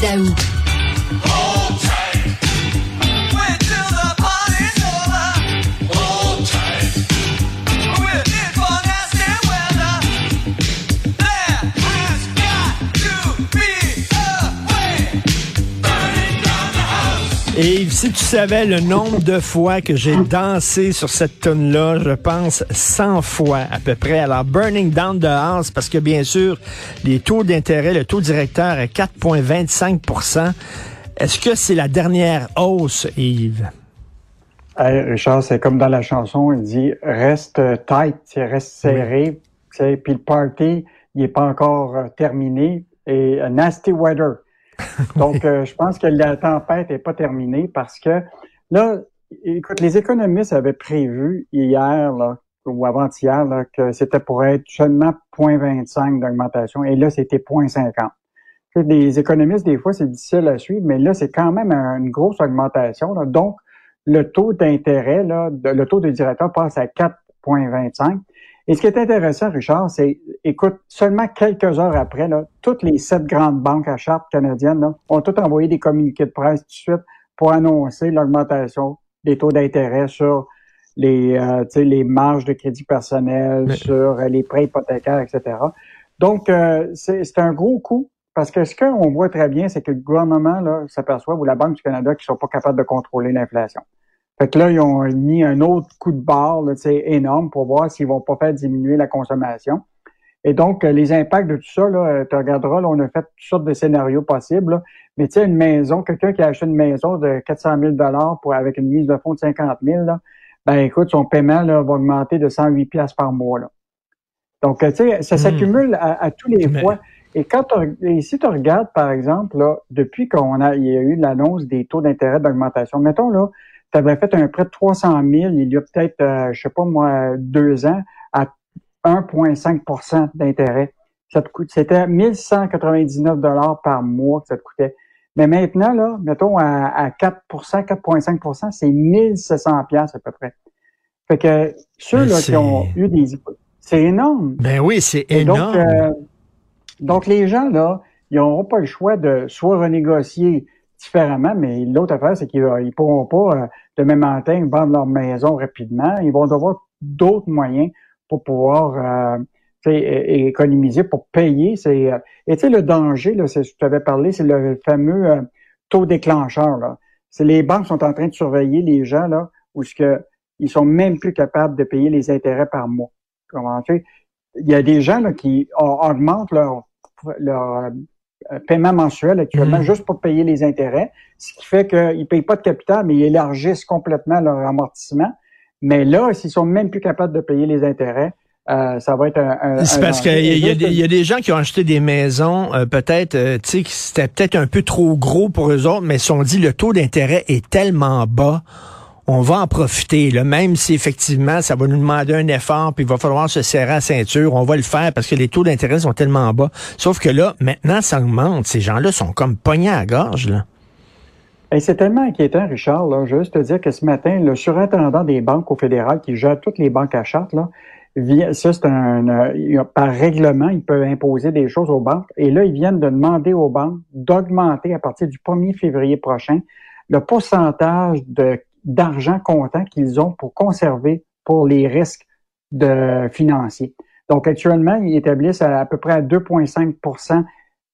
Daou. Et si tu savais le nombre de fois que j'ai dansé sur cette tune là je pense 100 fois à peu près. Alors, Burning Down the House, parce que bien sûr, les taux d'intérêt, le taux directeur est 4,25% Est-ce que c'est la dernière hausse, Yves? Richard, c'est comme dans la chanson, il dit reste tight, reste serré, puis le party, il n'est pas encore euh, terminé. Et euh, nasty weather. Donc, euh, je pense que la tempête n'est pas terminée parce que là, écoute, les économistes avaient prévu hier là, ou avant-hier que c'était pour être seulement 0.25 d'augmentation et là, c'était 0.50. Les économistes, des fois, c'est difficile à suivre, mais là, c'est quand même une grosse augmentation. Donc, le taux d'intérêt, le taux de directeur passe à 4,25. Et ce qui est intéressant, Richard, c'est, écoute, seulement quelques heures après, là, toutes les sept grandes banques à charte canadiennes là, ont toutes envoyé des communiqués de presse tout de suite pour annoncer l'augmentation des taux d'intérêt sur les, euh, les marges de crédit personnel, sur les prêts hypothécaires, etc. Donc, euh, c'est un gros coup parce que ce qu'on voit très bien, c'est que le gouvernement s'aperçoit, ou la Banque du Canada, qui sont pas capables de contrôler l'inflation. Fait que là, ils ont mis un autre coup de barre sais, énorme pour voir s'ils vont pas faire diminuer la consommation. Et donc, euh, les impacts de tout ça, là, euh, tu regarderas, là, on a fait toutes sortes de scénarios possibles. Mais tu sais, une maison, quelqu'un qui a acheté une maison de 400 000 pour avec une mise de fonds de 50 000 là, ben écoute, son paiement là, va augmenter de 108 pièces par mois. Là. Donc, tu sais, ça hmm. s'accumule à, tous les fois. Et quand et si tu regardes, par exemple, là, depuis qu'on a, il y a eu l'annonce des taux d'intérêt d'augmentation, mettons là, tu avais fait un prêt de 300 000 il y a peut-être, euh, je sais pas moi, deux ans, à 1,5% d'intérêt. Ça te coûte, c'était 1199 dollars par mois que ça te coûtait. Mais maintenant, là, mettons à, 4% 4,5% c'est 1700 pièces à peu près. Fait que ceux là, qui ont eu des c'est énorme. Ben oui, c'est énorme. Donc, euh, donc, les gens, là, ils n'auront pas le choix de soit renégocier différemment, mais l'autre affaire, c'est qu'ils ne pourront pas, euh, de même matin, vendre leur maison rapidement. Ils vont devoir d'autres moyens pour pouvoir euh, économiser, pour payer. C'est, euh, et tu sais, le danger, là, c'est, je t'avais parlé, c'est le fameux euh, taux déclencheur. Là. C'est les banques sont en train de surveiller les gens là, où ce que ils sont même plus capables de payer les intérêts par mois. Comment tu Il y a des gens là, qui augmentent leur, leur euh, paiement mensuel actuellement mhm. juste pour payer les intérêts, ce qui fait qu'ils ne payent pas de capital, mais ils élargissent complètement leur amortissement. Mais là, s'ils sont même plus capables de payer les intérêts, euh, ça va être un. c'est parce qu'il y, y, a des gens qui ont acheté des maisons, euh, peut-être, tu sais, c'était peut-être un peu trop gros pour eux autres, mais ils se sont dit le taux d'intérêt est tellement bas on va en profiter, là, même si effectivement ça va nous demander un effort, puis il va falloir se serrer la ceinture, on va le faire parce que les taux d'intérêt sont tellement bas. Sauf que là, maintenant, ça augmente. Ces gens-là sont comme pognés à gorge. Là. c'est tellement inquiétant, Richard. Là. Juste te dire que ce matin, le surintendant des banques au fédéral qui gère toutes les banques à charte, là, ça, c'est un, par règlement, il peut imposer des choses aux banques. Et là, ils viennent de demander aux banques d'augmenter à partir du 1er février prochain le pourcentage de d'argent comptant qu'ils ont pour conserver pour les risques de financiers. Donc actuellement, ils établissent à, peu près à 2,5%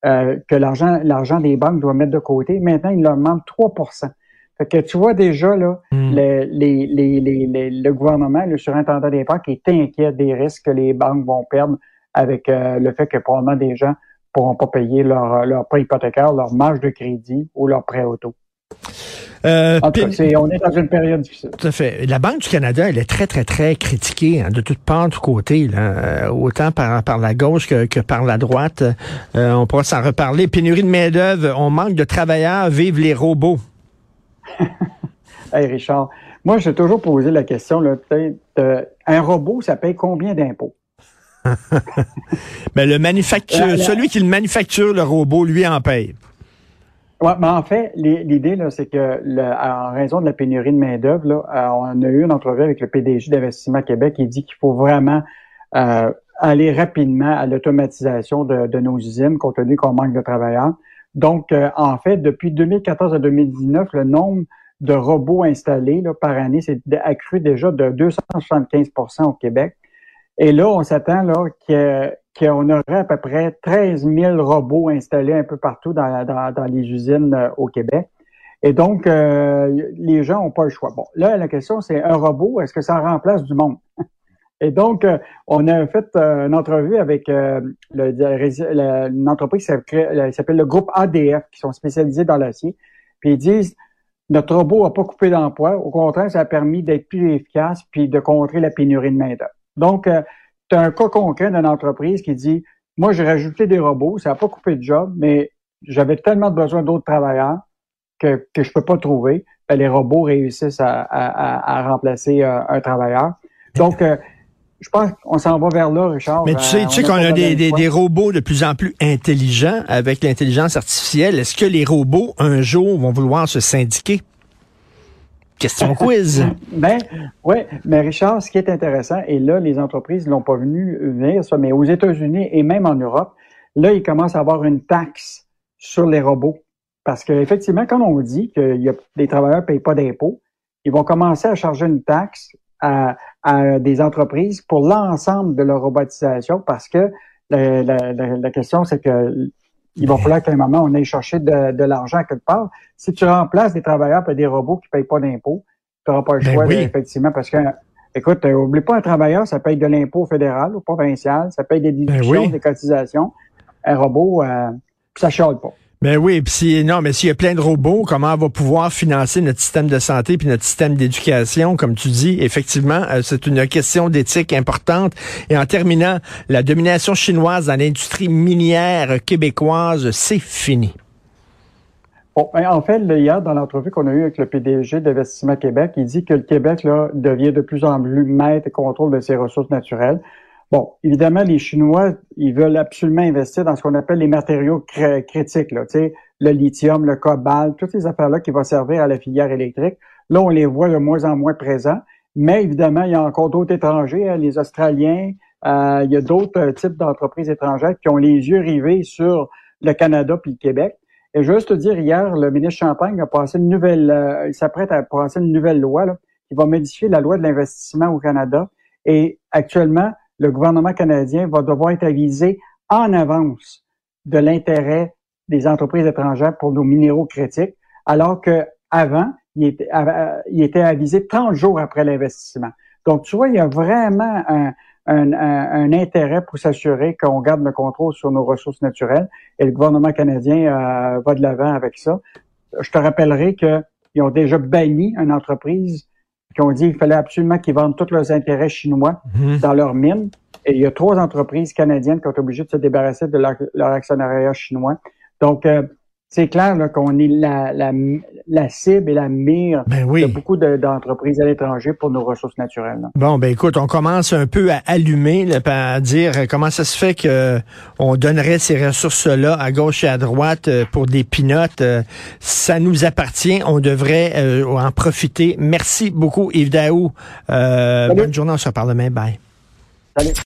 euh, que l'argent l'argent des banques doit mettre de côté. Maintenant, ils leur demandent 3% fait que tu vois déjà là, hmm. le, les, les, les, le gouvernement, le surintendant des banques est inquiet des risques que les banques vont perdre avec euh, le fait que probablement des gens pourront pas payer leur, leur prêt hypothécaire, leur marge de crédit ou leur prêt auto. Euh, on est dans une période difficile. Tout à fait. La Banque du Canada, elle est très, très, très critiquée hein, de toutes parts, de tous côtés, là, euh, autant par, par la gauche que, que par la droite. Euh, on pourra s'en reparler. Pénurie de main-d'œuvre, on manque de travailleurs, vive les robots. hey Richard, moi, j'ai toujours posé la question, là, un robot, ça paye combien d'impôts? Mais le manufacture, celui qui le manufacture, le robot, lui en paye. Ouais, mais en fait, l'idée, c'est que en raison de la pénurie de main-d'œuvre, euh, on a eu une entrevue avec le PDG d'Investissement Québec qui dit qu'il faut vraiment euh, aller rapidement à l'automatisation de, nos usines, compte tenu qu'on manque de travailleurs. Donc, euh, en fait, depuis 2014 à 2019, le nombre de robots installés là, par année s'est accru déjà de 275% au Québec. Et là, on s'attend là qu'on aurait à peu près 13 000 robots installés un peu partout dans, dans, les usines euh, au Québec. Et donc, euh, les gens n'ont pas le choix. Bon, là, la question, c'est un robot, est-ce que ça remplace du monde? Et donc, euh, on a fait une entrevue avec une entreprise qui s'appelle le groupe ADF, qui sont spécialisés dans l'acier. Puis ils disent, notre robot n'a pas coupé d'emploi. Au contraire, ça a permis d'être plus efficace puis de contrer la pénurie de main-d'œuvre. Donc, euh, tu as un cas concret d'une entreprise qui dit Moi, j'ai rajouté des robots, ça n'a pas coupé de job, mais j'avais tellement besoin d'autres travailleurs que, que je peux pas trouver. Ben, les robots réussissent à, à, à remplacer euh, un travailleur. Donc, euh, je pense qu'on s'en va vers là, Richard. Mais tu sais, tu sais qu'on a des, des, des, robots de plus en plus intelligents avec l'intelligence artificielle. Est-ce que les robots, un jour, vont vouloir se syndiquer? Question quiz. ben, oui, mais Richard, ce qui est intéressant, et là, les entreprises l'ont pas venu venir, ça, mais aux États-Unis et même en Europe, là, ils commencent à avoir une taxe sur les robots. Parce qu'effectivement, quand on dit que y a, les travailleurs ne payent pas d'impôts, ils vont commencer à charger une taxe à, à des entreprises pour l'ensemble de leur robotisation parce que la, la, la question, c'est que il va falloir qu'à un moment, on aille chercher de, de l'argent quelque part. Si tu remplaces des travailleurs par des robots qui ne payent pas d'impôts, tu n'auras pas le ben choix, effectivement, parce que, écoute, euh, oublie pas un travailleur, ça paye de l'impôt fédéral ou provincial, ça paye des ben déductions, des cotisations. Un robot, euh, ça chiale pas. Ben oui, puis si, non, mais s'il y a plein de robots, comment on va pouvoir financer notre système de santé puis notre système d'éducation, comme tu dis, effectivement, euh, c'est une question d'éthique importante. Et en terminant, la domination chinoise dans l'industrie minière québécoise, c'est fini. Bon, ben, en fait, hier, dans l'entrevue qu'on a eue avec le PDG d'Investissement Québec, il dit que le Québec là, devient de plus en plus maître et contrôle de ses ressources naturelles. Bon, évidemment, les Chinois, ils veulent absolument investir dans ce qu'on appelle les matériaux critiques, là, le lithium, le cobalt, toutes ces affaires-là qui vont servir à la filière électrique. Là, on les voit de moins en moins présents. Mais évidemment, il y a encore d'autres étrangers, hein, les Australiens, euh, il y a d'autres euh, types d'entreprises étrangères qui ont les yeux rivés sur le Canada puis le Québec. Et juste te dire, hier, le ministre Champagne a passé une nouvelle, euh, il s'apprête à passer une nouvelle loi là, qui va modifier la loi de l'investissement au Canada. Et actuellement, le gouvernement canadien va devoir être avisé en avance de l'intérêt des entreprises étrangères pour nos minéraux critiques, alors que avant, il était, euh, avisé 30 jours après l'investissement. Donc, tu vois, il y a vraiment un, un, un, intérêt pour s'assurer qu'on garde le contrôle sur nos ressources naturelles et le gouvernement canadien euh, va de l'avant avec ça. Je te rappellerai qu'ils ont déjà banni une entreprise qui ont dit qu'il fallait absolument qu'ils vendent tous leurs intérêts chinois mhm. dans leurs mines. Et il y a trois entreprises canadiennes qui ont été obligées de se débarrasser de leur, actionnariat chinois. Donc, euh, c'est clair qu'on est la, la, la, cible et la mire ben de beaucoup d'entreprises à l'étranger pour nos ressources naturelles. Bon, ben écoute, on commence un peu à allumer, là, à dire euh, comment ça se fait que on donnerait ces ressources-là à gauche et à droite euh, pour des pinottes. Euh, ça nous appartient, on devrait en profiter. Merci beaucoup, Yves Daou. bonne journée, on se reparle demain. Bye. Salut.